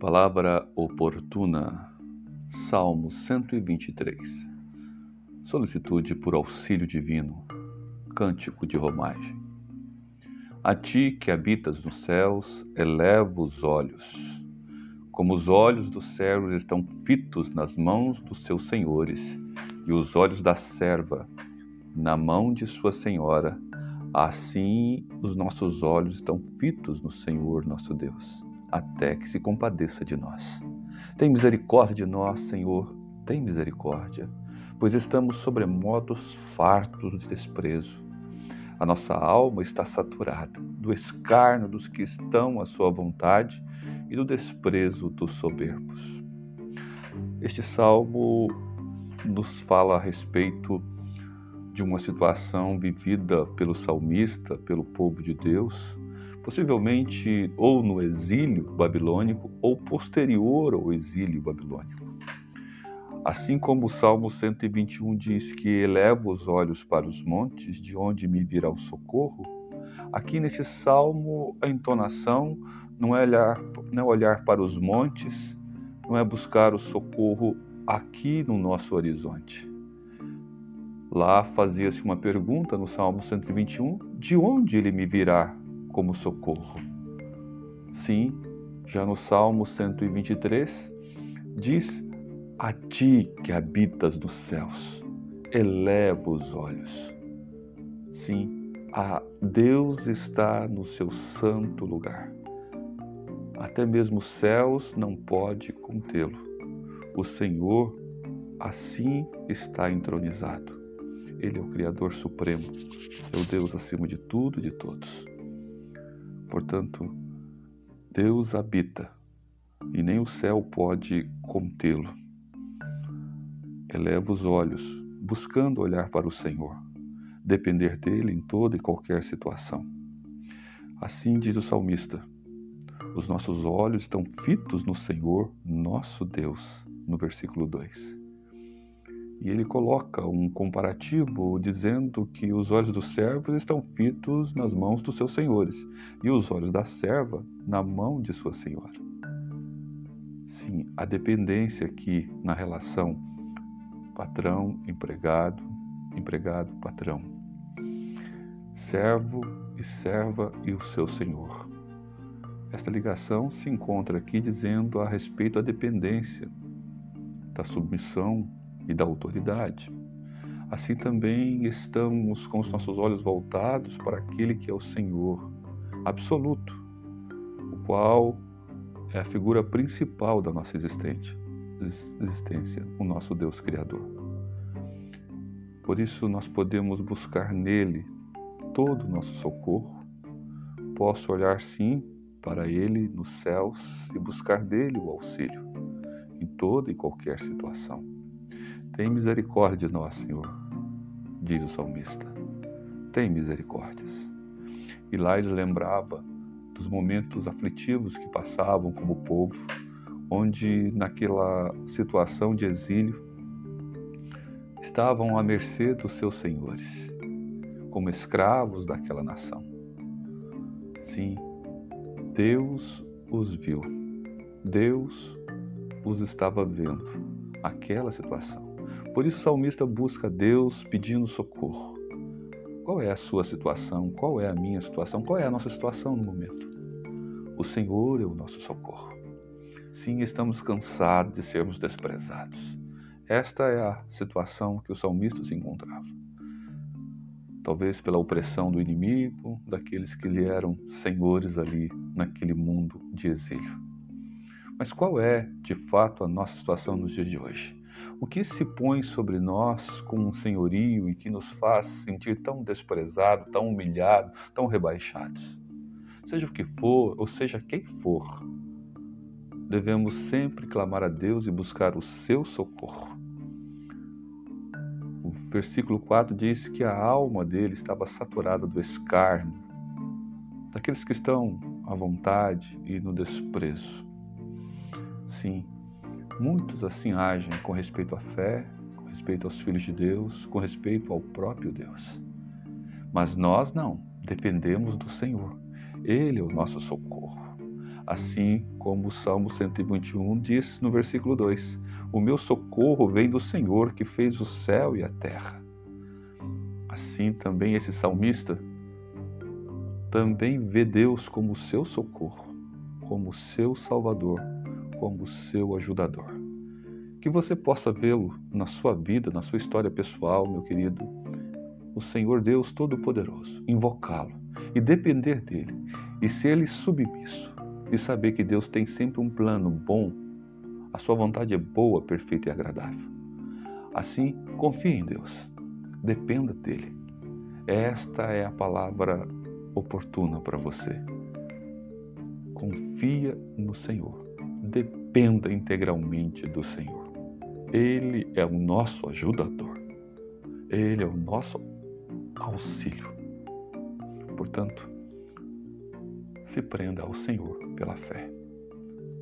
Palavra oportuna, Salmo 123. Solicitude por auxílio divino, Cântico de Romagem. A ti que habitas nos céus, elevo os olhos. Como os olhos dos servos estão fitos nas mãos dos seus senhores, e os olhos da serva na mão de sua senhora, assim os nossos olhos estão fitos no Senhor nosso Deus até que se compadeça de nós. Tem misericórdia de nós, Senhor, tem misericórdia, pois estamos sobremodos fartos de desprezo. A nossa alma está saturada do escárnio dos que estão à sua vontade e do desprezo dos soberbos. Este salmo nos fala a respeito de uma situação vivida pelo salmista, pelo povo de Deus, possivelmente ou no exílio babilônico ou posterior ao exílio babilônico. Assim como o Salmo 121 diz que eleva os olhos para os montes, de onde me virá o socorro, aqui nesse salmo a entonação não é olhar, não é olhar para os montes, não é buscar o socorro aqui no nosso horizonte. Lá fazia-se uma pergunta no Salmo 121: de onde ele me virá como socorro. Sim, já no Salmo 123, diz: A ti que habitas nos céus, eleva os olhos. Sim, a Deus está no seu santo lugar. Até mesmo os céus não pode contê-lo. O Senhor assim está entronizado. Ele é o Criador Supremo, é o Deus acima de tudo e de todos. Portanto, Deus habita e nem o céu pode contê-lo. Eleva os olhos, buscando olhar para o Senhor, depender dele em toda e qualquer situação. Assim diz o salmista: os nossos olhos estão fitos no Senhor, nosso Deus, no versículo 2. E ele coloca um comparativo dizendo que os olhos dos servos estão fitos nas mãos dos seus senhores e os olhos da serva na mão de sua senhora. Sim, a dependência aqui na relação patrão, empregado, empregado, patrão, servo e serva e o seu senhor. Esta ligação se encontra aqui dizendo a respeito da dependência, da submissão e da autoridade. Assim também estamos com os nossos olhos voltados para aquele que é o Senhor absoluto, o qual é a figura principal da nossa existência, o nosso Deus Criador. Por isso nós podemos buscar nele todo o nosso socorro. Posso olhar sim para ele nos céus e buscar dele o auxílio em toda e qualquer situação. Tem misericórdia de nós, Senhor, diz o salmista. Tem misericórdias. E lá ele lembrava dos momentos aflitivos que passavam como povo, onde naquela situação de exílio estavam à mercê dos seus senhores, como escravos daquela nação. Sim, Deus os viu, Deus os estava vendo, aquela situação. Por isso o salmista busca Deus pedindo socorro. Qual é a sua situação? Qual é a minha situação? Qual é a nossa situação no momento? O Senhor é o nosso socorro. Sim, estamos cansados de sermos desprezados. Esta é a situação que o salmista se encontrava. Talvez pela opressão do inimigo, daqueles que lhe eram senhores ali naquele mundo de exílio. Mas qual é, de fato, a nossa situação nos dias de hoje? O que se põe sobre nós com um senhorio e que nos faz sentir tão desprezado, tão humilhado, tão rebaixados? Seja o que for, ou seja quem for, devemos sempre clamar a Deus e buscar o seu socorro. O versículo 4 diz que a alma dele estava saturada do escárnio, daqueles que estão à vontade e no desprezo. Sim, Muitos assim agem com respeito à fé, com respeito aos filhos de Deus, com respeito ao próprio Deus. Mas nós não, dependemos do Senhor. Ele é o nosso socorro. Assim como o Salmo 121 diz no versículo 2: O meu socorro vem do Senhor que fez o céu e a terra. Assim também esse salmista também vê Deus como seu socorro, como seu salvador, como seu ajudador. Que você possa vê-lo na sua vida, na sua história pessoal, meu querido, o Senhor Deus Todo-Poderoso, invocá-lo e depender dele e ser-lhe submisso e saber que Deus tem sempre um plano bom, a sua vontade é boa, perfeita e agradável. Assim, confie em Deus, dependa dele. Esta é a palavra oportuna para você. Confia no Senhor, dependa integralmente do Senhor. Ele é o nosso ajudador, ele é o nosso auxílio. Portanto, se prenda ao Senhor pela fé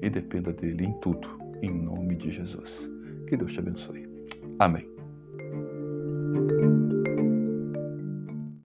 e dependa dele em tudo, em nome de Jesus. Que Deus te abençoe. Amém.